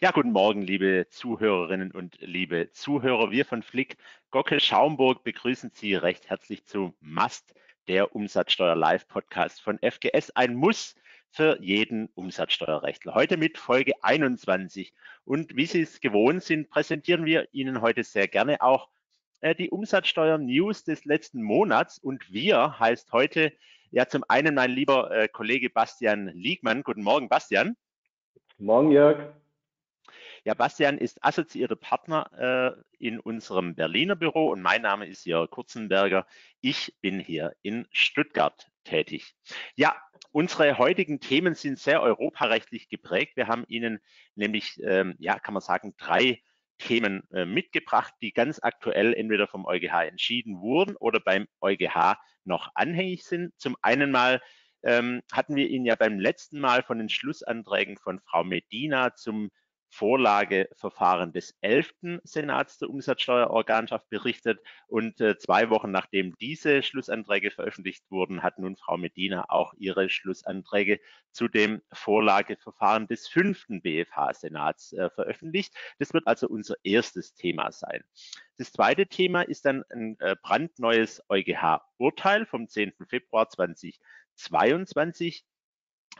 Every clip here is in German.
Ja, guten Morgen, liebe Zuhörerinnen und liebe Zuhörer. Wir von Flick Gocke Schaumburg begrüßen Sie recht herzlich zu Must, der Umsatzsteuer Live Podcast von FGS. Ein Muss für jeden Umsatzsteuerrechtler. Heute mit Folge 21. Und wie Sie es gewohnt sind, präsentieren wir Ihnen heute sehr gerne auch äh, die Umsatzsteuer-News des letzten Monats. Und wir heißt heute ja zum einen mein lieber äh, Kollege Bastian Liegmann. Guten Morgen, Bastian. Guten Morgen, Jörg. Ja, Bastian ist assoziierter Partner äh, in unserem Berliner Büro und mein Name ist Jörg Kurzenberger. Ich bin hier in Stuttgart tätig. Ja, unsere heutigen Themen sind sehr europarechtlich geprägt. Wir haben Ihnen nämlich, ähm, ja, kann man sagen, drei Themen äh, mitgebracht, die ganz aktuell entweder vom EuGH entschieden wurden oder beim EuGH noch anhängig sind. Zum einen mal ähm, hatten wir Ihnen ja beim letzten Mal von den Schlussanträgen von Frau Medina zum Vorlageverfahren des 11. Senats der Umsatzsteuerorganschaft berichtet. Und äh, zwei Wochen nachdem diese Schlussanträge veröffentlicht wurden, hat nun Frau Medina auch ihre Schlussanträge zu dem Vorlageverfahren des 5. BFH-Senats äh, veröffentlicht. Das wird also unser erstes Thema sein. Das zweite Thema ist dann ein äh, brandneues EuGH-Urteil vom 10. Februar 2022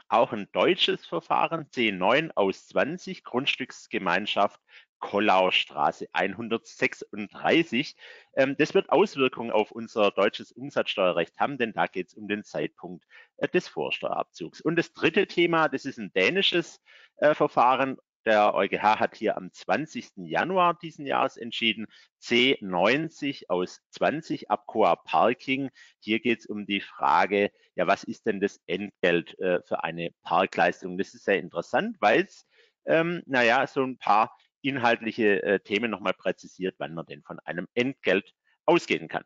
auch ein deutsches Verfahren, C9 aus 20, Grundstücksgemeinschaft Kollaustraße 136. Ähm, das wird Auswirkungen auf unser deutsches Umsatzsteuerrecht haben, denn da geht es um den Zeitpunkt äh, des Vorsteuerabzugs. Und das dritte Thema, das ist ein dänisches äh, Verfahren, der EuGH hat hier am 20. Januar diesen Jahres entschieden, C90 aus 20 Abcoa Parking. Hier geht es um die Frage, ja, was ist denn das Entgelt äh, für eine Parkleistung? Das ist sehr interessant, weil es, ähm, naja, so ein paar inhaltliche äh, Themen nochmal präzisiert, wann man denn von einem Entgelt ausgehen kann.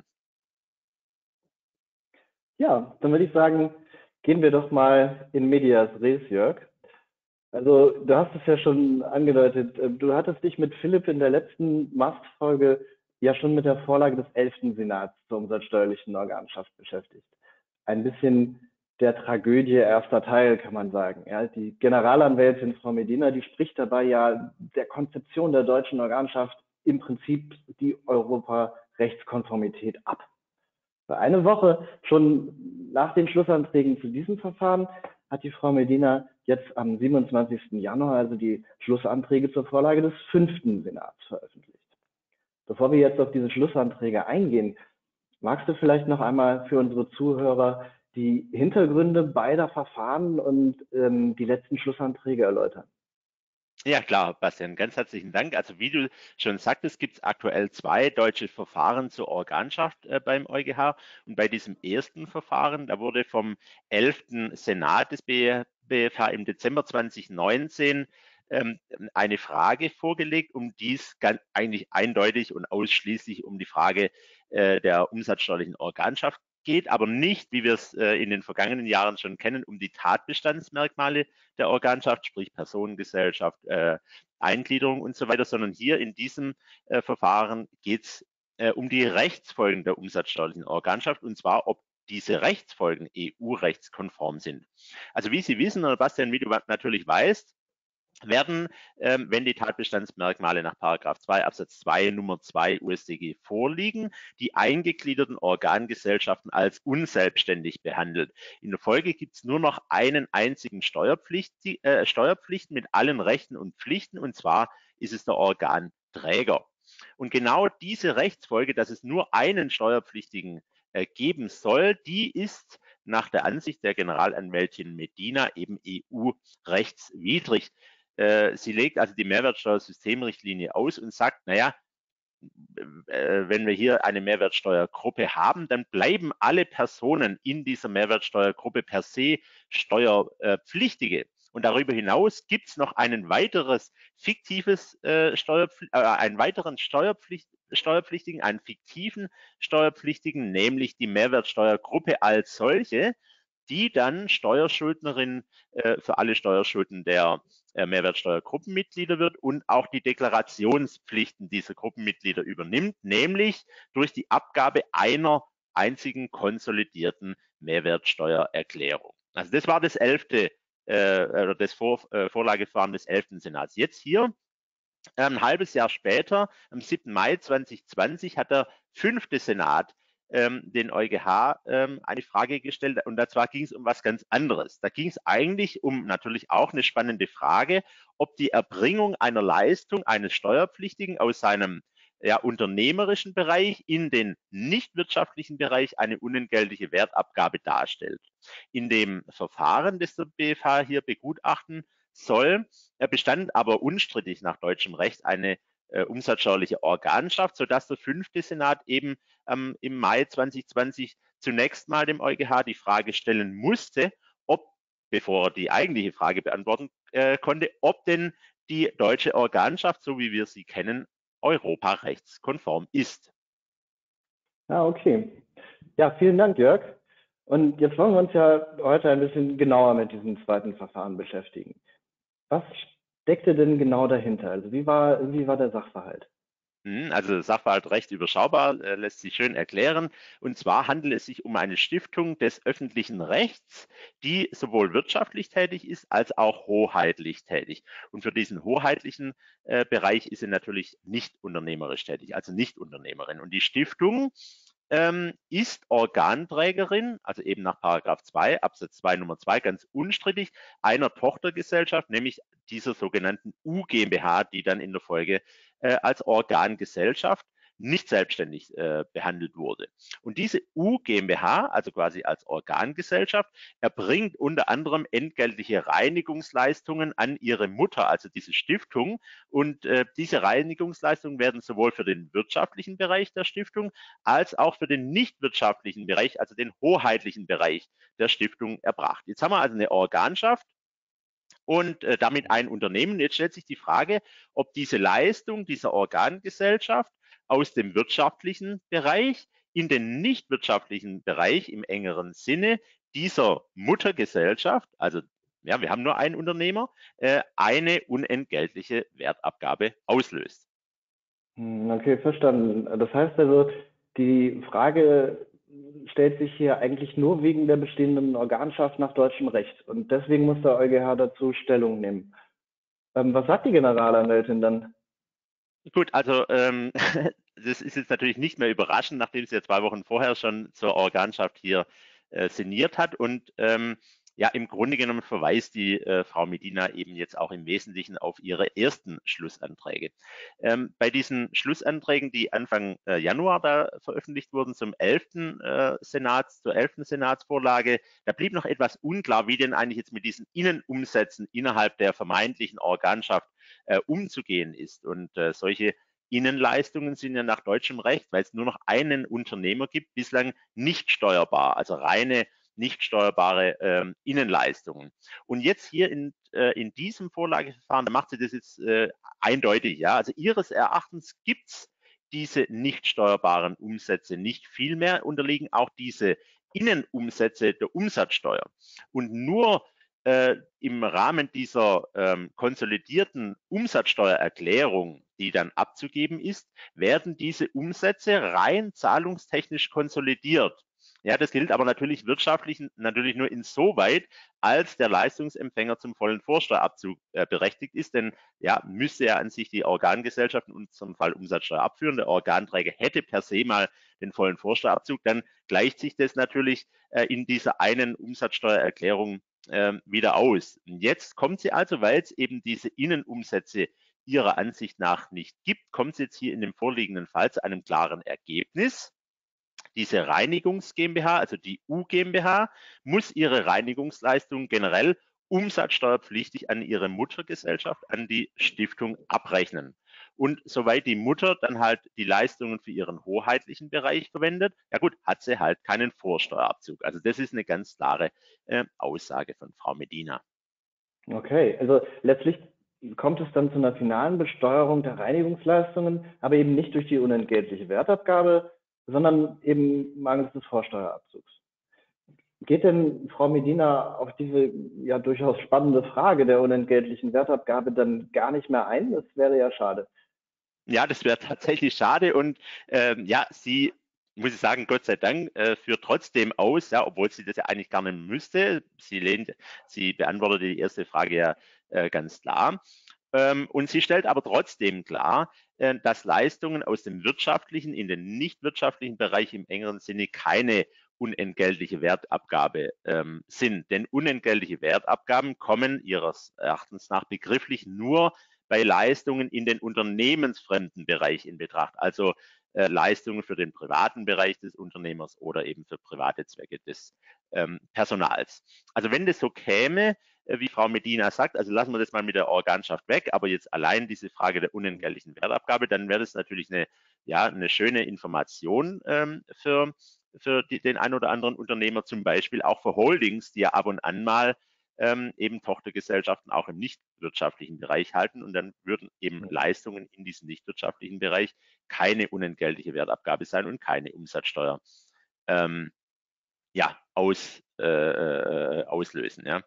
Ja, dann würde ich sagen, gehen wir doch mal in Medias Res, Jörg. Also du hast es ja schon angedeutet, äh, du hattest dich mit Philipp in der letzten Mast-Folge ja schon mit der Vorlage des 11. Senats zur umsatzsteuerlichen Organschaft beschäftigt. Ein bisschen der Tragödie erster Teil, kann man sagen. Ja, die Generalanwältin Frau Medina, die spricht dabei ja der Konzeption der deutschen Organschaft im Prinzip die Europarechtskonformität ab. Eine Woche schon nach den Schlussanträgen zu diesem Verfahren hat die Frau Medina jetzt am 27. Januar also die Schlussanträge zur Vorlage des fünften Senats veröffentlicht. Bevor wir jetzt auf diese Schlussanträge eingehen, magst du vielleicht noch einmal für unsere Zuhörer die Hintergründe beider Verfahren und ähm, die letzten Schlussanträge erläutern? Ja, klar, Bastian, ganz herzlichen Dank. Also wie du schon sagtest, gibt es aktuell zwei deutsche Verfahren zur Organschaft äh, beim EuGH. Und bei diesem ersten Verfahren, da wurde vom 11. Senat des BFH im Dezember 2019 ähm, eine Frage vorgelegt, um dies ganz, eigentlich eindeutig und ausschließlich um die Frage äh, der umsatzsteuerlichen Organschaft geht aber nicht, wie wir es äh, in den vergangenen Jahren schon kennen, um die Tatbestandsmerkmale der Organschaft, sprich Personengesellschaft, äh, Eingliederung und so weiter, sondern hier in diesem äh, Verfahren geht es äh, um die Rechtsfolgen der umsatzsteuerlichen Organschaft und zwar, ob diese Rechtsfolgen EU-rechtskonform sind. Also wie Sie wissen, oder Bastian, wie du natürlich weißt, werden, ähm, wenn die Tatbestandsmerkmale nach 2 Absatz 2 Nummer 2 USDG vorliegen, die eingegliederten Organgesellschaften als unselbstständig behandelt. In der Folge gibt es nur noch einen einzigen Steuerpflicht, äh, Steuerpflicht mit allen Rechten und Pflichten, und zwar ist es der Organträger. Und genau diese Rechtsfolge, dass es nur einen Steuerpflichtigen äh, geben soll, die ist nach der Ansicht der Generalanwältin Medina eben EU-rechtswidrig. Äh, sie legt also die Mehrwertsteuersystemrichtlinie aus und sagt, naja, äh, wenn wir hier eine Mehrwertsteuergruppe haben, dann bleiben alle Personen in dieser Mehrwertsteuergruppe per se Steuerpflichtige. Und darüber hinaus gibt es noch einen weiteres fiktives äh, Steuerpfli äh, einen weiteren Steuerpflicht Steuerpflichtigen, einen fiktiven Steuerpflichtigen, nämlich die Mehrwertsteuergruppe als solche, die dann Steuerschuldnerin äh, für alle Steuerschulden der äh, Mehrwertsteuergruppenmitglieder wird und auch die Deklarationspflichten dieser Gruppenmitglieder übernimmt, nämlich durch die Abgabe einer einzigen konsolidierten Mehrwertsteuererklärung. Also das war das elfte äh, oder das Vor, äh, Vorlageverfahren des elften Senats. Jetzt hier ein halbes Jahr später, am 7. Mai 2020, hat der fünfte Senat ähm, den EuGH ähm, eine Frage gestellt und zwar ging es um was ganz anderes. Da ging es eigentlich um natürlich auch eine spannende Frage, ob die Erbringung einer Leistung eines Steuerpflichtigen aus seinem ja, unternehmerischen Bereich in den nicht wirtschaftlichen Bereich eine unentgeltliche Wertabgabe darstellt. In dem Verfahren, das der BFH hier begutachten soll, bestand aber unstrittig nach deutschem Recht eine äh, umsatzsteuerliche Organschaft, sodass der fünfte Senat eben ähm, im Mai 2020 zunächst mal dem EuGH die Frage stellen musste, ob, bevor er die eigentliche Frage beantworten äh, konnte, ob denn die deutsche Organschaft, so wie wir sie kennen, europarechtskonform ist. Ah, okay. Ja, vielen Dank, Jörg. Und jetzt wollen wir uns ja heute ein bisschen genauer mit diesem zweiten Verfahren beschäftigen. Was steckte denn genau dahinter? Also wie war, wie war der Sachverhalt? Hm, also Sachverhalt recht überschaubar, äh, lässt sich schön erklären. Und zwar handelt es sich um eine Stiftung des öffentlichen Rechts, die sowohl wirtschaftlich tätig ist als auch hoheitlich tätig. Und für diesen hoheitlichen äh, Bereich ist sie natürlich nicht unternehmerisch tätig, also nicht Unternehmerin. Und die Stiftung ähm, ist Organträgerin, also eben nach Paragraph 2 Absatz 2 Nummer 2 ganz unstrittig, einer Tochtergesellschaft, nämlich dieser sogenannten U GmbH, die dann in der Folge äh, als Organgesellschaft nicht selbstständig äh, behandelt wurde. Und diese U GmbH, also quasi als Organgesellschaft, erbringt unter anderem entgeltliche Reinigungsleistungen an ihre Mutter, also diese Stiftung. Und äh, diese Reinigungsleistungen werden sowohl für den wirtschaftlichen Bereich der Stiftung als auch für den nicht wirtschaftlichen Bereich, also den hoheitlichen Bereich der Stiftung erbracht. Jetzt haben wir also eine Organschaft und äh, damit ein Unternehmen. Jetzt stellt sich die Frage, ob diese Leistung dieser Organgesellschaft aus dem wirtschaftlichen Bereich in den nicht wirtschaftlichen Bereich im engeren Sinne dieser Muttergesellschaft, also ja, wir haben nur einen Unternehmer, äh, eine unentgeltliche Wertabgabe auslöst. Hm, okay, verstanden. Das heißt also, die Frage stellt sich hier eigentlich nur wegen der bestehenden Organschaft nach deutschem Recht. Und deswegen muss der EuGH dazu Stellung nehmen. Ähm, was sagt die Generalanwältin dann? Gut, also ähm, das ist jetzt natürlich nicht mehr überraschend, nachdem sie ja zwei Wochen vorher schon zur Organschaft hier äh, sinniert hat. Und ähm, ja, im Grunde genommen verweist die äh, Frau Medina eben jetzt auch im Wesentlichen auf ihre ersten Schlussanträge. Ähm, bei diesen Schlussanträgen, die Anfang äh, Januar da veröffentlicht wurden zum 11. Äh, Senats, zur 11. Senatsvorlage, da blieb noch etwas unklar, wie denn eigentlich jetzt mit diesen Innenumsätzen innerhalb der vermeintlichen Organschaft äh, umzugehen ist. Und äh, solche Innenleistungen sind ja nach deutschem Recht, weil es nur noch einen Unternehmer gibt, bislang nicht steuerbar, also reine nicht steuerbare ähm, Innenleistungen. Und jetzt hier in, äh, in diesem Vorlageverfahren, da macht sie das jetzt äh, eindeutig, ja. Also ihres Erachtens gibt's diese nicht steuerbaren Umsätze nicht. Vielmehr unterliegen auch diese Innenumsätze der Umsatzsteuer. Und nur äh, im Rahmen dieser ähm, konsolidierten Umsatzsteuererklärung, die dann abzugeben ist, werden diese Umsätze rein zahlungstechnisch konsolidiert. Ja, das gilt aber natürlich wirtschaftlich natürlich nur insoweit, als der Leistungsempfänger zum vollen Vorsteuerabzug äh, berechtigt ist. Denn ja, müsste er an sich die Organgesellschaft, in unserem Fall Umsatzsteuer abführen. Der Organträger hätte per se mal den vollen Vorsteuerabzug. Dann gleicht sich das natürlich äh, in dieser einen Umsatzsteuererklärung äh, wieder aus. Und jetzt kommt sie also, weil es eben diese Innenumsätze ihrer Ansicht nach nicht gibt, kommt sie jetzt hier in dem vorliegenden Fall zu einem klaren Ergebnis. Diese Reinigungs GmbH, also die U GmbH, muss ihre Reinigungsleistung generell umsatzsteuerpflichtig an ihre Muttergesellschaft, an die Stiftung abrechnen. Und soweit die Mutter dann halt die Leistungen für ihren hoheitlichen Bereich verwendet, ja gut, hat sie halt keinen Vorsteuerabzug. Also das ist eine ganz klare äh, Aussage von Frau Medina. Okay, also letztlich kommt es dann zu einer finalen Besteuerung der Reinigungsleistungen, aber eben nicht durch die unentgeltliche Wertabgabe, sondern eben mangels des Vorsteuerabzugs. Geht denn Frau Medina auf diese ja durchaus spannende Frage der unentgeltlichen Wertabgabe dann gar nicht mehr ein? Das wäre ja schade. Ja, das wäre tatsächlich schade und ähm, ja, sie muss ich sagen, Gott sei Dank, äh, führt trotzdem aus, ja, obwohl sie das ja eigentlich gar nicht müsste. Sie lehnt, sie beantwortete die erste Frage ja äh, ganz klar. Ähm, und sie stellt aber trotzdem klar, äh, dass Leistungen aus dem wirtschaftlichen in den nicht wirtschaftlichen Bereich im engeren Sinne keine unentgeltliche Wertabgabe ähm, sind. Denn unentgeltliche Wertabgaben kommen ihres Erachtens nach begrifflich nur bei Leistungen in den unternehmensfremden Bereich in Betracht, also äh, Leistungen für den privaten Bereich des Unternehmers oder eben für private Zwecke des ähm, Personals. Also wenn das so käme, äh, wie Frau Medina sagt, also lassen wir das mal mit der Organschaft weg, aber jetzt allein diese Frage der unentgeltlichen Wertabgabe, dann wäre das natürlich eine, ja, eine schöne Information ähm, für, für die, den ein oder anderen Unternehmer, zum Beispiel auch für Holdings, die ja ab und an mal ähm, eben Tochtergesellschaften auch im nichtwirtschaftlichen Bereich halten und dann würden eben Leistungen in diesem nichtwirtschaftlichen Bereich keine unentgeltliche Wertabgabe sein und keine Umsatzsteuer ähm, ja, aus, äh, äh, auslösen. Ja.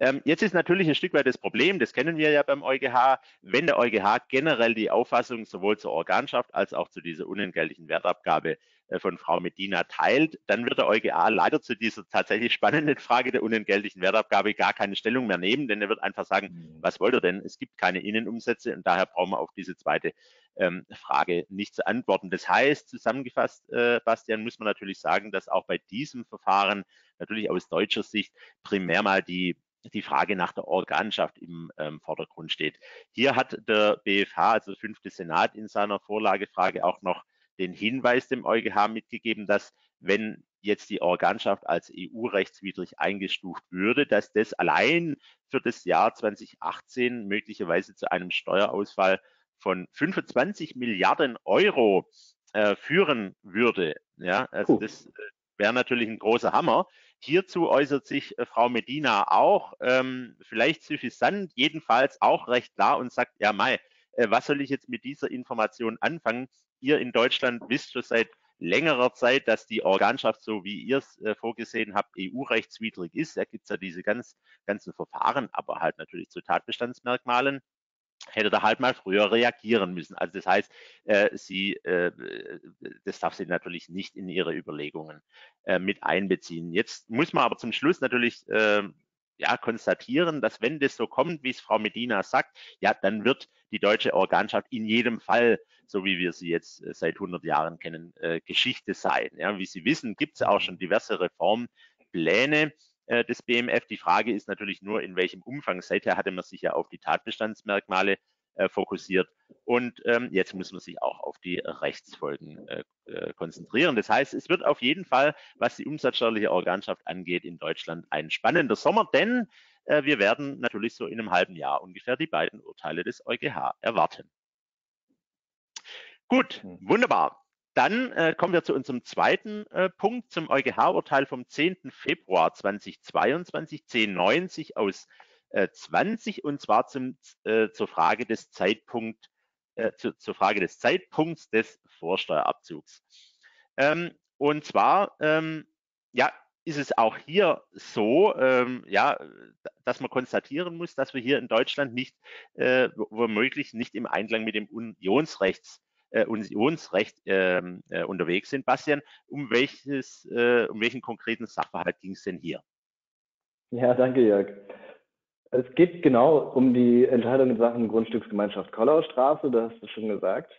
Ähm, jetzt ist natürlich ein Stück weit das Problem, das kennen wir ja beim EuGH, wenn der EuGH generell die Auffassung sowohl zur Organschaft als auch zu dieser unentgeltlichen Wertabgabe äh, von Frau Medina teilt, dann wird der EuGH leider zu dieser tatsächlich spannenden Frage der unentgeltlichen Wertabgabe gar keine Stellung mehr nehmen, denn er wird einfach sagen, mhm. was wollt ihr denn? Es gibt keine Innenumsätze und daher brauchen wir auf diese zweite ähm, Frage nicht zu antworten. Das heißt, zusammengefasst, äh, Bastian, muss man natürlich sagen, dass auch bei diesem Verfahren natürlich aus deutscher Sicht primär mal die die Frage nach der Organschaft im ähm, Vordergrund steht. Hier hat der BFH, also der fünfte Senat, in seiner Vorlagefrage auch noch den Hinweis dem EuGH mitgegeben, dass wenn jetzt die Organschaft als EU-rechtswidrig eingestuft würde, dass das allein für das Jahr 2018 möglicherweise zu einem Steuerausfall von 25 Milliarden Euro äh, führen würde. Ja, also Puh. das äh, wäre natürlich ein großer Hammer. Hierzu äußert sich äh, Frau Medina auch, ähm, vielleicht suffisant, jedenfalls auch recht klar und sagt, ja, Mai, äh, was soll ich jetzt mit dieser Information anfangen? Ihr in Deutschland wisst schon seit längerer Zeit, dass die Organschaft, so wie ihr es äh, vorgesehen habt, EU-rechtswidrig ist. Da gibt es ja diese ganz, ganzen Verfahren, aber halt natürlich zu Tatbestandsmerkmalen hätte da halt mal früher reagieren müssen. Also das heißt, äh, sie, äh, das darf sie natürlich nicht in ihre Überlegungen äh, mit einbeziehen. Jetzt muss man aber zum Schluss natürlich äh, ja, konstatieren, dass wenn das so kommt, wie es Frau Medina sagt, ja, dann wird die deutsche Organschaft in jedem Fall, so wie wir sie jetzt äh, seit 100 Jahren kennen, äh, Geschichte sein. Ja, wie Sie wissen, gibt es auch schon diverse Reformpläne äh, des BMF. Die Frage ist natürlich nur, in welchem Umfang. Seither hatte man sich ja auf die Tatbestandsmerkmale äh, fokussiert. Und ähm, jetzt muss man sich auch auf die Rechtsfolgen äh, äh, konzentrieren. Das heißt, es wird auf jeden Fall, was die umsatzsteuerliche Organschaft angeht, in Deutschland ein spannender Sommer, denn äh, wir werden natürlich so in einem halben Jahr ungefähr die beiden Urteile des EuGH erwarten. Gut, hm. wunderbar. Dann äh, kommen wir zu unserem zweiten äh, Punkt, zum EuGH-Urteil vom 10. Februar 2022, 1090 aus 20 äh, und zwar zum, äh, zur Frage des Zeitpunkt, äh, zu, zur Frage des Zeitpunkts des Vorsteuerabzugs. Ähm, und zwar, ähm, ja, ist es auch hier so, ähm, ja, dass man konstatieren muss, dass wir hier in Deutschland nicht, äh, womöglich nicht im Einklang mit dem Unionsrechts äh, Unionsrecht ähm, äh, unterwegs sind. Bastian, um welches, um welchen konkreten Sachverhalt ging es denn hier? Ja, danke, Jörg. Es geht genau um die Entscheidung in Sachen Grundstücksgemeinschaft Kollaustraße, da hast du schon gesagt.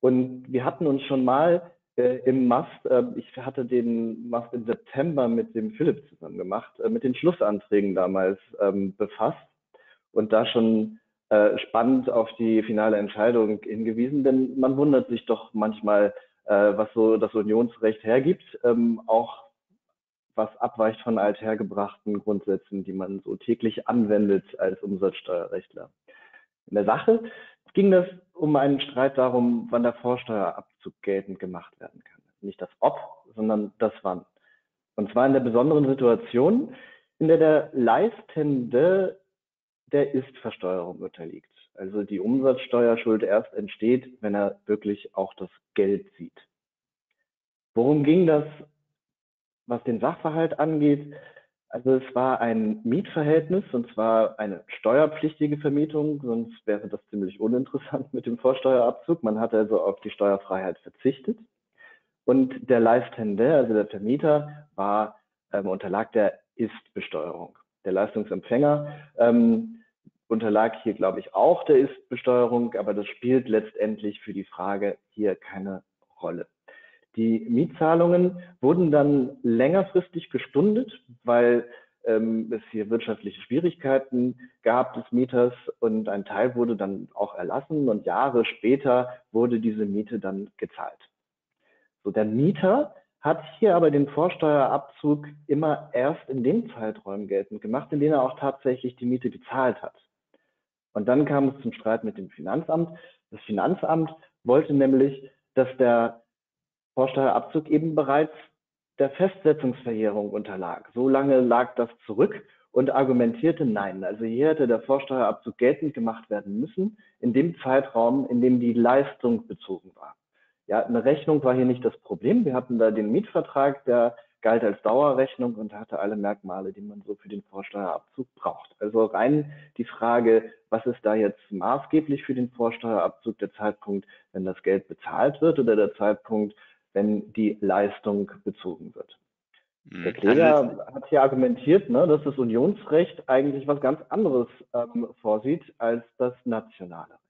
Und wir hatten uns schon mal äh, im MAST, äh, ich hatte den MAST im September mit dem Philipp zusammen gemacht, äh, mit den Schlussanträgen damals ähm, befasst und da schon äh, spannend auf die finale Entscheidung hingewiesen, denn man wundert sich doch manchmal, äh, was so das Unionsrecht hergibt, ähm, auch was abweicht von althergebrachten Grundsätzen, die man so täglich anwendet als Umsatzsteuerrechtler. In der Sache ging es um einen Streit darum, wann der Vorsteuerabzug geltend gemacht werden kann. Nicht das Ob, sondern das Wann. Und zwar in der besonderen Situation, in der der Leistende der Ist-Versteuerung unterliegt. Also die Umsatzsteuerschuld erst entsteht, wenn er wirklich auch das Geld sieht. Worum ging das was den Sachverhalt angeht, also es war ein Mietverhältnis und zwar eine steuerpflichtige Vermietung, sonst wäre das ziemlich uninteressant mit dem Vorsteuerabzug. Man hat also auf die Steuerfreiheit verzichtet. Und der Leistende, also der Vermieter, war ähm, unterlag der Ist-Besteuerung. Der Leistungsempfänger ähm, unterlag hier, glaube ich, auch der Ist-Besteuerung, aber das spielt letztendlich für die Frage hier keine Rolle. Die Mietzahlungen wurden dann längerfristig gestundet, weil ähm, es hier wirtschaftliche Schwierigkeiten gab des Mieters und ein Teil wurde dann auch erlassen und Jahre später wurde diese Miete dann gezahlt. So, der Mieter hat hier aber den Vorsteuerabzug immer erst in den Zeiträumen geltend gemacht, in denen er auch tatsächlich die Miete gezahlt hat. Und dann kam es zum Streit mit dem Finanzamt. Das Finanzamt wollte nämlich, dass der Vorsteuerabzug eben bereits der Festsetzungsverjährung unterlag. So lange lag das zurück und argumentierte nein. Also hier hätte der Vorsteuerabzug geltend gemacht werden müssen, in dem Zeitraum, in dem die Leistung bezogen war. Ja, eine Rechnung war hier nicht das Problem. Wir hatten da den Mietvertrag, der galt als Dauerrechnung und hatte alle Merkmale, die man so für den Vorsteuerabzug braucht. Also rein die Frage, was ist da jetzt maßgeblich für den Vorsteuerabzug, der Zeitpunkt, wenn das Geld bezahlt wird oder der Zeitpunkt, wenn die Leistung bezogen wird. Hm, Der Kläger hat hier argumentiert, ne, dass das Unionsrecht eigentlich was ganz anderes ähm, vorsieht als das nationale.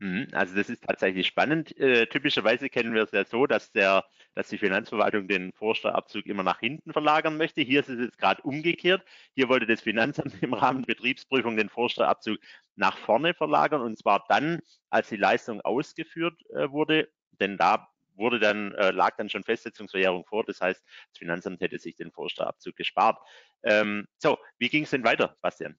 Hm, also das ist tatsächlich spannend. Äh, typischerweise kennen wir es ja so, dass, der, dass die Finanzverwaltung den Vorsteuerabzug immer nach hinten verlagern möchte. Hier ist es jetzt gerade umgekehrt. Hier wollte das Finanzamt im Rahmen der Betriebsprüfung den Vorsteuerabzug nach vorne verlagern und zwar dann, als die Leistung ausgeführt äh, wurde. Denn da wurde dann, äh, lag dann schon Festsetzungsverjährung vor. Das heißt, das Finanzamt hätte sich den Vorsteuerabzug gespart. Ähm, so, wie ging es denn weiter, Bastian?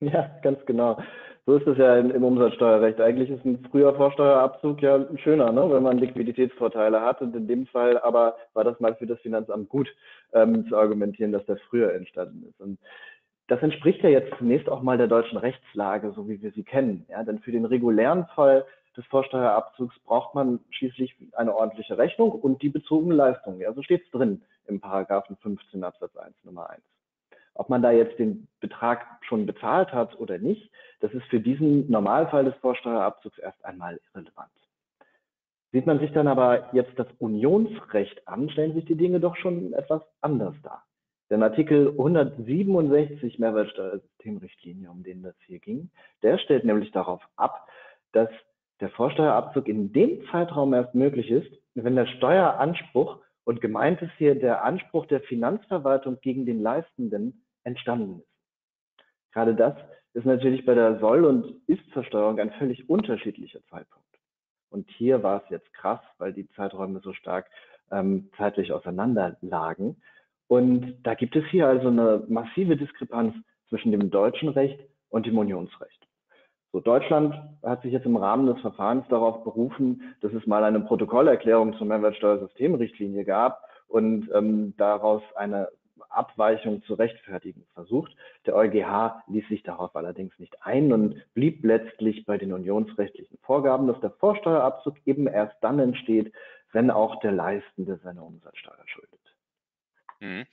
Ja, ganz genau. So ist es ja im, im, Umsatzsteuerrecht. Eigentlich ist ein früher Vorsteuerabzug ja schöner, ne, wenn man Liquiditätsvorteile hat. Und in dem Fall aber war das mal für das Finanzamt gut ähm, zu argumentieren, dass der früher entstanden ist. Und das entspricht ja jetzt zunächst auch mal der deutschen Rechtslage, so wie wir sie kennen. Ja, denn für den regulären Fall des Vorsteuerabzugs braucht man schließlich eine ordentliche Rechnung und die bezogene Leistung. Ja, so steht es drin im Paragraphen 15 Absatz 1 Nummer 1. Ob man da jetzt den Betrag schon bezahlt hat oder nicht, das ist für diesen Normalfall des Vorsteuerabzugs erst einmal irrelevant. Sieht man sich dann aber jetzt das Unionsrecht an, stellen sich die Dinge doch schon etwas anders dar. Denn Artikel 167 Mehrwertsteuersystemrichtlinie, um den das hier ging, der stellt nämlich darauf ab, dass der Vorsteuerabzug in dem Zeitraum erst möglich ist, wenn der Steueranspruch und gemeint ist hier der Anspruch der Finanzverwaltung gegen den Leistenden entstanden ist. Gerade das ist natürlich bei der Soll- und Ist-Versteuerung ein völlig unterschiedlicher Zeitpunkt. Und hier war es jetzt krass, weil die Zeiträume so stark ähm, zeitlich auseinander lagen. Und da gibt es hier also eine massive Diskrepanz zwischen dem deutschen Recht und dem Unionsrecht. So, Deutschland hat sich jetzt im Rahmen des Verfahrens darauf berufen, dass es mal eine Protokollerklärung zur Mehrwertsteuersystemrichtlinie gab und ähm, daraus eine Abweichung zu rechtfertigen versucht. Der EuGH ließ sich darauf allerdings nicht ein und blieb letztlich bei den unionsrechtlichen Vorgaben, dass der Vorsteuerabzug eben erst dann entsteht, wenn auch der Leistende seine Umsatzsteuer schuldet. Mhm.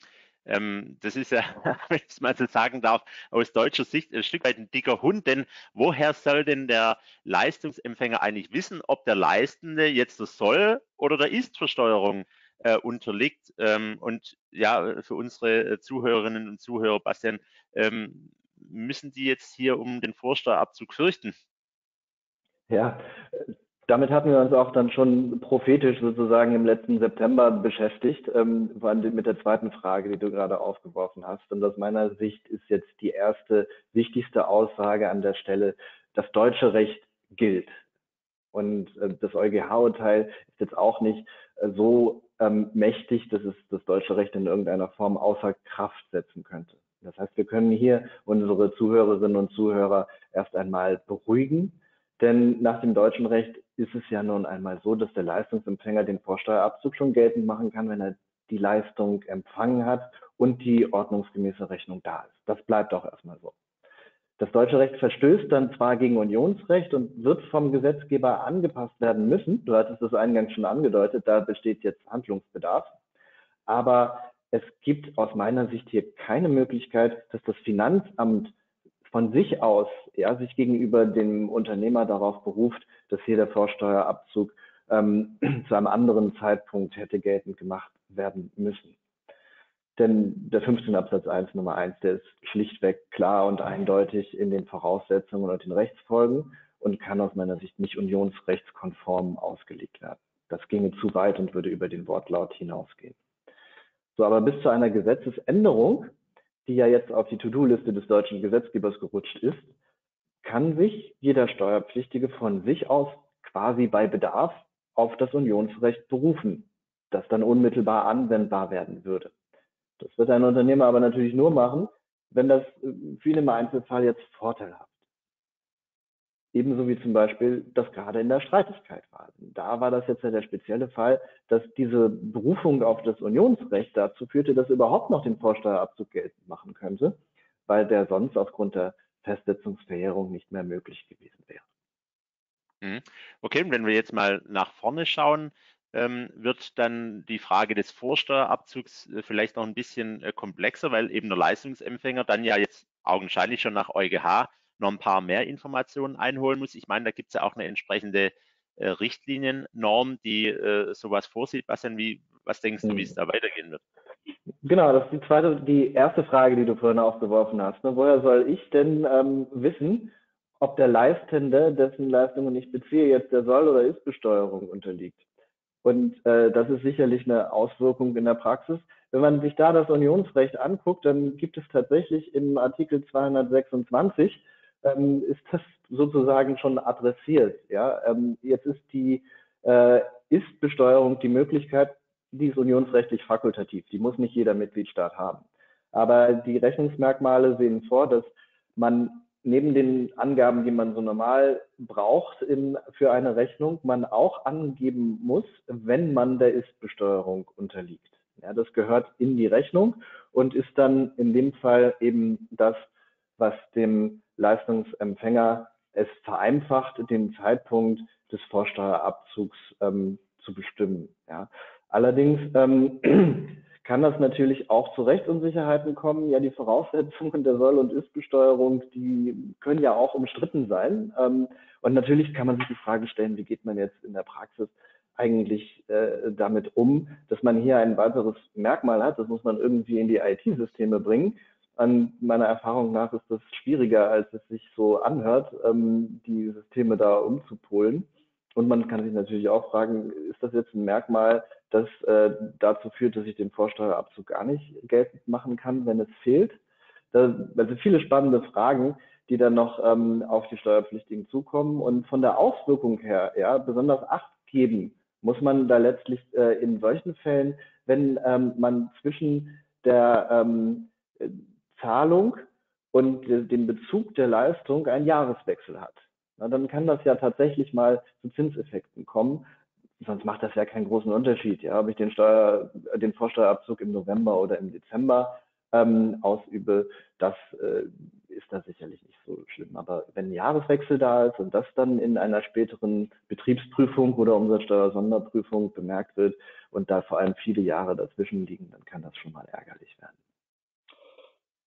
Ähm, das ist ja, wenn ich es mal so sagen darf, aus deutscher Sicht ein Stück weit ein dicker Hund, denn woher soll denn der Leistungsempfänger eigentlich wissen, ob der Leistende jetzt der Soll- oder der Ist-Versteuerung äh, unterliegt? Ähm, und ja, für unsere Zuhörerinnen und Zuhörer, Bastian, ähm, müssen die jetzt hier um den Vorsteuerabzug fürchten? Ja, damit hatten wir uns auch dann schon prophetisch sozusagen im letzten September beschäftigt, ähm, mit der zweiten Frage, die du gerade aufgeworfen hast. Und aus meiner Sicht ist jetzt die erste wichtigste Aussage an der Stelle, das deutsche Recht gilt. Und äh, das EuGH-Urteil ist jetzt auch nicht äh, so ähm, mächtig, dass es das deutsche Recht in irgendeiner Form außer Kraft setzen könnte. Das heißt, wir können hier unsere Zuhörerinnen und Zuhörer erst einmal beruhigen denn nach dem deutschen Recht ist es ja nun einmal so, dass der Leistungsempfänger den Vorsteuerabzug schon geltend machen kann, wenn er die Leistung empfangen hat und die ordnungsgemäße Rechnung da ist. Das bleibt auch erstmal so. Das deutsche Recht verstößt dann zwar gegen Unionsrecht und wird vom Gesetzgeber angepasst werden müssen. Du hattest es eingangs schon angedeutet, da besteht jetzt Handlungsbedarf. Aber es gibt aus meiner Sicht hier keine Möglichkeit, dass das Finanzamt von sich aus ja, sich gegenüber dem Unternehmer darauf beruft, dass hier der Vorsteuerabzug ähm, zu einem anderen Zeitpunkt hätte geltend gemacht werden müssen. Denn der 15 Absatz 1 Nummer 1, der ist schlichtweg klar und eindeutig in den Voraussetzungen und den Rechtsfolgen und kann aus meiner Sicht nicht unionsrechtskonform ausgelegt werden. Das ginge zu weit und würde über den Wortlaut hinausgehen. So, aber bis zu einer Gesetzesänderung, die ja jetzt auf die To-Do-Liste des deutschen Gesetzgebers gerutscht ist, kann sich jeder Steuerpflichtige von sich aus quasi bei Bedarf auf das Unionsrecht berufen, das dann unmittelbar anwendbar werden würde. Das wird ein Unternehmer aber natürlich nur machen, wenn das für ihn im Einzelfall jetzt vorteilhaft Ebenso wie zum Beispiel das gerade in der Streitigkeit war. Da war das jetzt ja der spezielle Fall, dass diese Berufung auf das Unionsrecht dazu führte, dass überhaupt noch den Vorsteuerabzug geltend machen könnte, weil der sonst aufgrund der Festsetzungsverjährung nicht mehr möglich gewesen wäre. Mhm. Okay, und wenn wir jetzt mal nach vorne schauen, ähm, wird dann die Frage des Vorsteuerabzugs äh, vielleicht noch ein bisschen äh, komplexer, weil eben der Leistungsempfänger dann ja jetzt augenscheinlich schon nach EuGH noch ein paar mehr Informationen einholen muss. Ich meine, da gibt es ja auch eine entsprechende äh, Richtliniennorm, die äh, sowas vorsieht. Was denn, wie, was denkst du, wie es hm. da weitergehen wird? Genau, das ist die zweite, die erste Frage, die du vorhin aufgeworfen hast. Ne? Woher soll ich denn ähm, wissen, ob der Leistende, dessen Leistungen ich beziehe, jetzt der Soll- oder Ist-Besteuerung unterliegt? Und äh, das ist sicherlich eine Auswirkung in der Praxis. Wenn man sich da das Unionsrecht anguckt, dann gibt es tatsächlich im Artikel 226 ähm, ist das sozusagen schon adressiert. Ja? Ähm, jetzt ist die äh, Ist-Besteuerung die Möglichkeit, die ist unionsrechtlich fakultativ. Die muss nicht jeder Mitgliedstaat haben. Aber die Rechnungsmerkmale sehen vor, dass man neben den Angaben, die man so normal braucht in, für eine Rechnung, man auch angeben muss, wenn man der Ist-Besteuerung unterliegt. Ja, das gehört in die Rechnung und ist dann in dem Fall eben das, was dem Leistungsempfänger es vereinfacht, den Zeitpunkt des Vorsteuerabzugs ähm, zu bestimmen. Ja. Allerdings ähm, kann das natürlich auch zu Rechtsunsicherheiten kommen. Ja, die Voraussetzungen der Soll- und Ist-Besteuerung, die können ja auch umstritten sein. Ähm, und natürlich kann man sich die Frage stellen, wie geht man jetzt in der Praxis eigentlich äh, damit um, dass man hier ein weiteres Merkmal hat, das muss man irgendwie in die IT-Systeme bringen an meiner Erfahrung nach ist das schwieriger, als es sich so anhört, ähm, die Systeme da umzupolen. Und man kann sich natürlich auch fragen, ist das jetzt ein Merkmal, das äh, dazu führt, dass ich den Vorsteuerabzug gar nicht geltend machen kann, wenn es fehlt? Da, also viele spannende Fragen, die dann noch ähm, auf die Steuerpflichtigen zukommen. Und von der Auswirkung her, ja, besonders Acht geben muss man da letztlich äh, in solchen Fällen, wenn ähm, man zwischen der ähm, Zahlung und den Bezug der Leistung einen Jahreswechsel hat. Na, dann kann das ja tatsächlich mal zu Zinseffekten kommen. Sonst macht das ja keinen großen Unterschied. Ja, ob ich den, Steuer, den Vorsteuerabzug im November oder im Dezember ähm, ausübe, das äh, ist da sicherlich nicht so schlimm. Aber wenn ein Jahreswechsel da ist und das dann in einer späteren Betriebsprüfung oder Umsatzsteuer-Sonderprüfung bemerkt wird und da vor allem viele Jahre dazwischen liegen, dann kann das schon mal ärgerlich werden.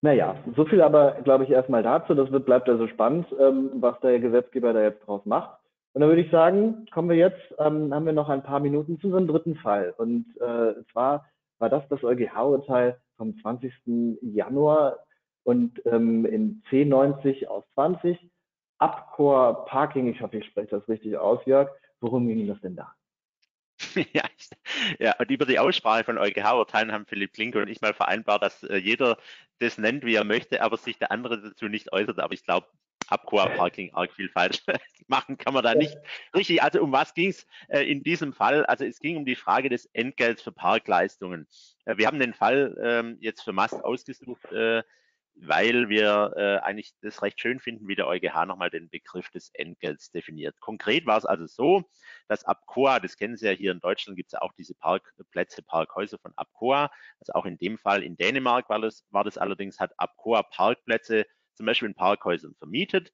Naja, so viel aber, glaube ich, erstmal dazu. Das wird, bleibt also spannend, ähm, was der Gesetzgeber da jetzt draus macht. Und dann würde ich sagen, kommen wir jetzt, ähm, haben wir noch ein paar Minuten zu unserem dritten Fall. Und äh, zwar war das das EuGH-Urteil vom 20. Januar und ähm, in C90 aus 20, Abcore Parking, ich hoffe, ich spreche das richtig aus, Jörg. Worum ging das denn da? Ja, ja, und über die Aussprache von EuGH-Urteilen haben Philipp Klinke und ich mal vereinbart, dass äh, jeder das nennt, wie er möchte, aber sich der andere dazu nicht äußert. Aber ich glaube, Abqua-Parking arg viel falsch machen kann man da nicht. Richtig, also um was ging es äh, in diesem Fall? Also es ging um die Frage des Entgelts für Parkleistungen. Äh, wir haben den Fall ähm, jetzt für Mast ausgesucht, äh, weil wir äh, eigentlich das recht schön finden, wie der EuGH nochmal den Begriff des Entgelts definiert. Konkret war es also so, dass Abcoa, das kennen Sie ja hier in Deutschland, gibt es ja auch diese Parkplätze, Parkhäuser von Abcoa. Also auch in dem Fall in Dänemark war das, war das allerdings, hat Abcoa Parkplätze zum Beispiel in Parkhäusern vermietet.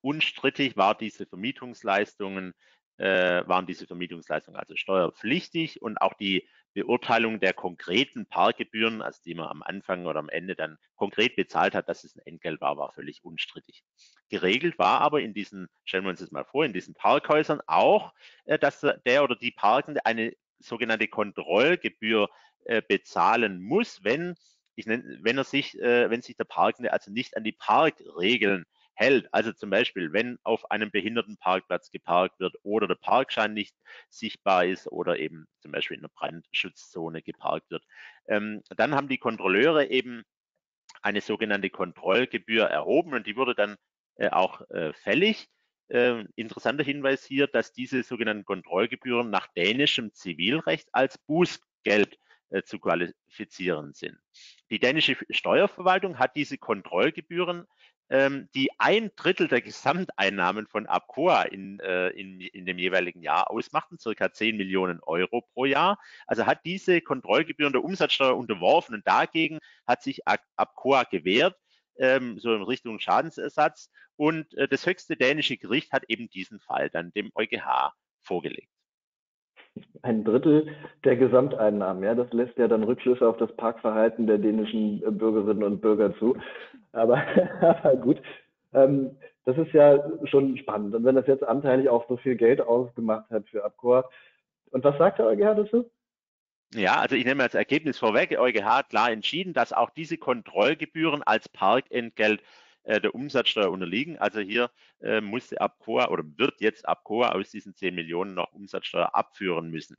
Unstrittig war diese Vermietungsleistungen äh, waren diese Vermietungsleistungen also steuerpflichtig und auch die Beurteilung der konkreten Parkgebühren, also die man am Anfang oder am Ende dann konkret bezahlt hat, dass es ein Entgelt war, war völlig unstrittig. Geregelt war aber in diesen, stellen wir uns das mal vor, in diesen Parkhäusern auch, äh, dass der oder die Parkende eine sogenannte Kontrollgebühr äh, bezahlen muss, wenn ich nenne, wenn er sich, äh, wenn sich der Parkende also nicht an die Parkregeln hält. Also zum Beispiel, wenn auf einem Behindertenparkplatz geparkt wird oder der Parkschein nicht sichtbar ist oder eben zum Beispiel in einer Brandschutzzone geparkt wird, ähm, dann haben die Kontrolleure eben eine sogenannte Kontrollgebühr erhoben und die wurde dann äh, auch äh, fällig. Äh, interessanter Hinweis hier, dass diese sogenannten Kontrollgebühren nach dänischem Zivilrecht als Bußgeld äh, zu qualifizieren sind. Die dänische Steuerverwaltung hat diese Kontrollgebühren ähm, die ein Drittel der Gesamteinnahmen von Abcoa in, äh, in, in dem jeweiligen Jahr ausmachten, circa 10 Millionen Euro pro Jahr. Also hat diese Kontrollgebühren der Umsatzsteuer unterworfen und dagegen hat sich Abcoa gewehrt, ähm, so in Richtung Schadensersatz. Und äh, das höchste dänische Gericht hat eben diesen Fall dann dem EuGH vorgelegt ein Drittel der Gesamteinnahmen. Ja, das lässt ja dann Rückschlüsse auf das Parkverhalten der dänischen Bürgerinnen und Bürger zu. Aber, aber gut, ähm, das ist ja schon spannend. Und wenn das jetzt anteilig auch so viel Geld ausgemacht hat für Abcor. Und was sagt der EuGH dazu? Ja, also ich nehme als Ergebnis vorweg, EuGH hat klar entschieden, dass auch diese Kontrollgebühren als Parkentgelt äh, der Umsatzsteuer unterliegen. Also hier äh, musste Abcoa oder wird jetzt Abcoa aus diesen 10 Millionen noch Umsatzsteuer abführen müssen.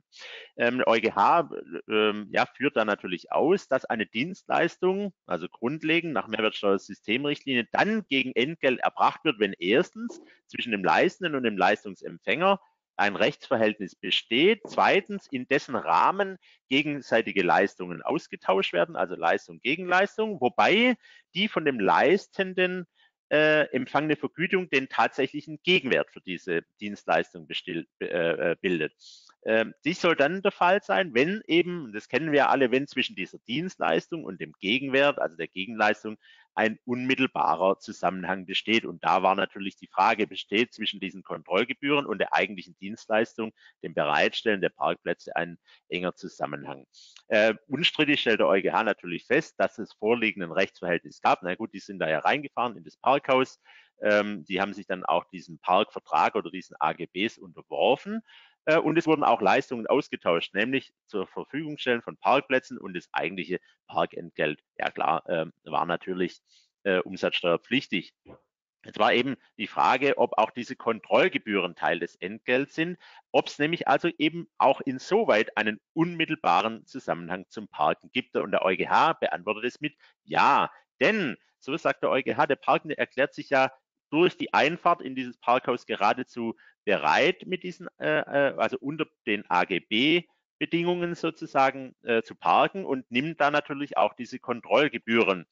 Ähm, EuGH ähm, ja, führt da natürlich aus, dass eine Dienstleistung, also grundlegend nach Mehrwertsteuersystemrichtlinie, dann gegen Entgelt erbracht wird, wenn erstens zwischen dem Leistenden und dem Leistungsempfänger ein Rechtsverhältnis besteht. Zweitens, in dessen Rahmen gegenseitige Leistungen ausgetauscht werden, also Leistung gegen Leistung, wobei die von dem Leistenden äh, empfangene Vergütung den tatsächlichen Gegenwert für diese Dienstleistung bestill, äh, äh bildet. Ähm, dies soll dann der Fall sein, wenn eben, das kennen wir alle, wenn zwischen dieser Dienstleistung und dem Gegenwert, also der Gegenleistung, ein unmittelbarer Zusammenhang besteht. Und da war natürlich die Frage, besteht zwischen diesen Kontrollgebühren und der eigentlichen Dienstleistung, dem Bereitstellen der Parkplätze, ein enger Zusammenhang. Äh, unstrittig stellt der EuGH natürlich fest, dass es vorliegenden Rechtsverhältnis gab. Na gut, die sind da ja reingefahren in das Parkhaus. Ähm, die haben sich dann auch diesem Parkvertrag oder diesen AGBs unterworfen. Äh, und es wurden auch Leistungen ausgetauscht, nämlich zur Verfügung stellen von Parkplätzen und das eigentliche Parkentgelt. Ja klar, äh, war natürlich äh, umsatzsteuerpflichtig. Jetzt war eben die Frage, ob auch diese Kontrollgebühren Teil des Entgelts sind, ob es nämlich also eben auch insoweit einen unmittelbaren Zusammenhang zum Parken gibt. Und der EuGH beantwortet es mit Ja. Denn, so sagt der EuGH, der Parkende erklärt sich ja durch die Einfahrt in dieses Parkhaus geradezu bereit, mit diesen, äh, äh also unter den AGB Bedingungen sozusagen äh, zu parken und nimmt da natürlich auch diese Kontrollgebühren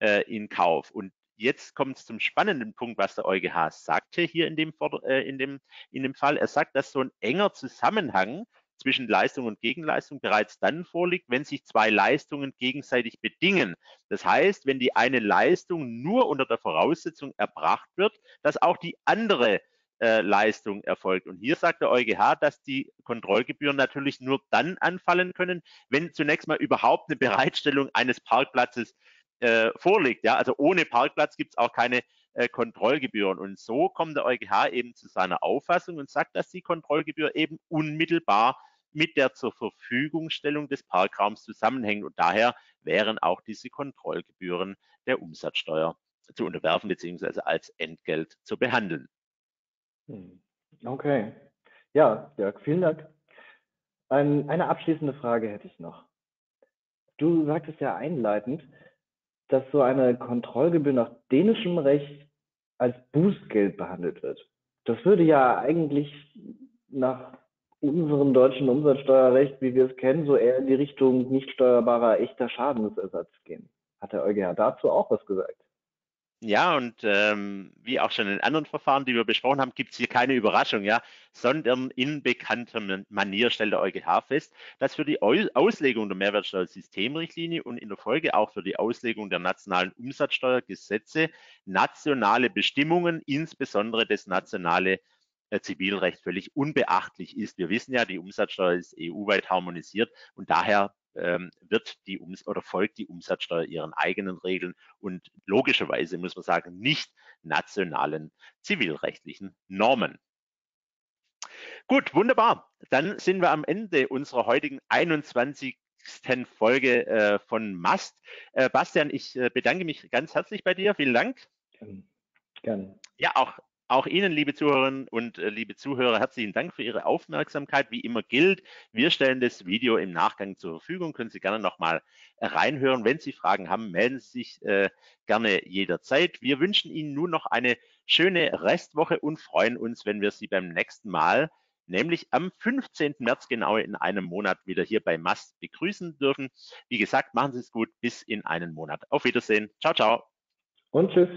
äh, in Kauf. Und jetzt kommt es zum spannenden Punkt, was der EuGH sagte hier in dem, äh, in, dem, in dem Fall. Er sagt, dass so ein enger Zusammenhang zwischen Leistung und Gegenleistung bereits dann vorliegt, wenn sich zwei Leistungen gegenseitig bedingen. Das heißt, wenn die eine Leistung nur unter der Voraussetzung erbracht wird, dass auch die andere äh, Leistung erfolgt. Und hier sagt der EuGH, dass die Kontrollgebühren natürlich nur dann anfallen können, wenn zunächst mal überhaupt eine Bereitstellung eines Parkplatzes äh, vorliegt. Ja, also ohne Parkplatz gibt es auch keine äh, Kontrollgebühren. Und so kommt der EuGH eben zu seiner Auffassung und sagt, dass die Kontrollgebühr eben unmittelbar mit der zur Verfügungstellung des Parkraums zusammenhängt. Und daher wären auch diese Kontrollgebühren der Umsatzsteuer zu unterwerfen bzw. als Entgelt zu behandeln. Hm. Okay. Ja, Jörg, vielen Dank. Ein, eine abschließende Frage hätte ich noch. Du sagtest ja einleitend, dass so eine Kontrollgebühr nach dänischem Recht als Bußgeld behandelt wird. Das würde ja eigentlich nach unserem deutschen Umsatzsteuerrecht, wie wir es kennen, so eher in die Richtung nicht steuerbarer echter Schadensersatz gehen. Hat der EuGH dazu auch was gesagt? Ja, und ähm, wie auch schon in anderen Verfahren, die wir besprochen haben, gibt es hier keine Überraschung, ja, sondern in bekannter Manier stellt der EuGH fest, dass für die Auslegung der Mehrwertsteuersystemrichtlinie und in der Folge auch für die Auslegung der nationalen Umsatzsteuergesetze nationale Bestimmungen, insbesondere das nationale Zivilrecht, völlig unbeachtlich ist. Wir wissen ja, die Umsatzsteuer ist EU-weit harmonisiert und daher ähm, wird die Ums oder folgt die Umsatzsteuer ihren eigenen Regeln und logischerweise muss man sagen, nicht nationalen zivilrechtlichen Normen. Gut, wunderbar. Dann sind wir am Ende unserer heutigen 21 nächsten Folge äh, von Mast. Äh, Bastian, ich äh, bedanke mich ganz herzlich bei dir. Vielen Dank. Gerne. Ja, auch auch Ihnen, liebe Zuhörerinnen und äh, liebe Zuhörer, herzlichen Dank für Ihre Aufmerksamkeit. Wie immer gilt, wir stellen das Video im Nachgang zur Verfügung. Können Sie gerne nochmal reinhören. Wenn Sie Fragen haben, melden Sie sich äh, gerne jederzeit. Wir wünschen Ihnen nun noch eine schöne Restwoche und freuen uns, wenn wir Sie beim nächsten Mal, nämlich am 15. März genau in einem Monat wieder hier bei Mast begrüßen dürfen. Wie gesagt, machen Sie es gut. Bis in einen Monat. Auf Wiedersehen. Ciao, ciao. Und tschüss.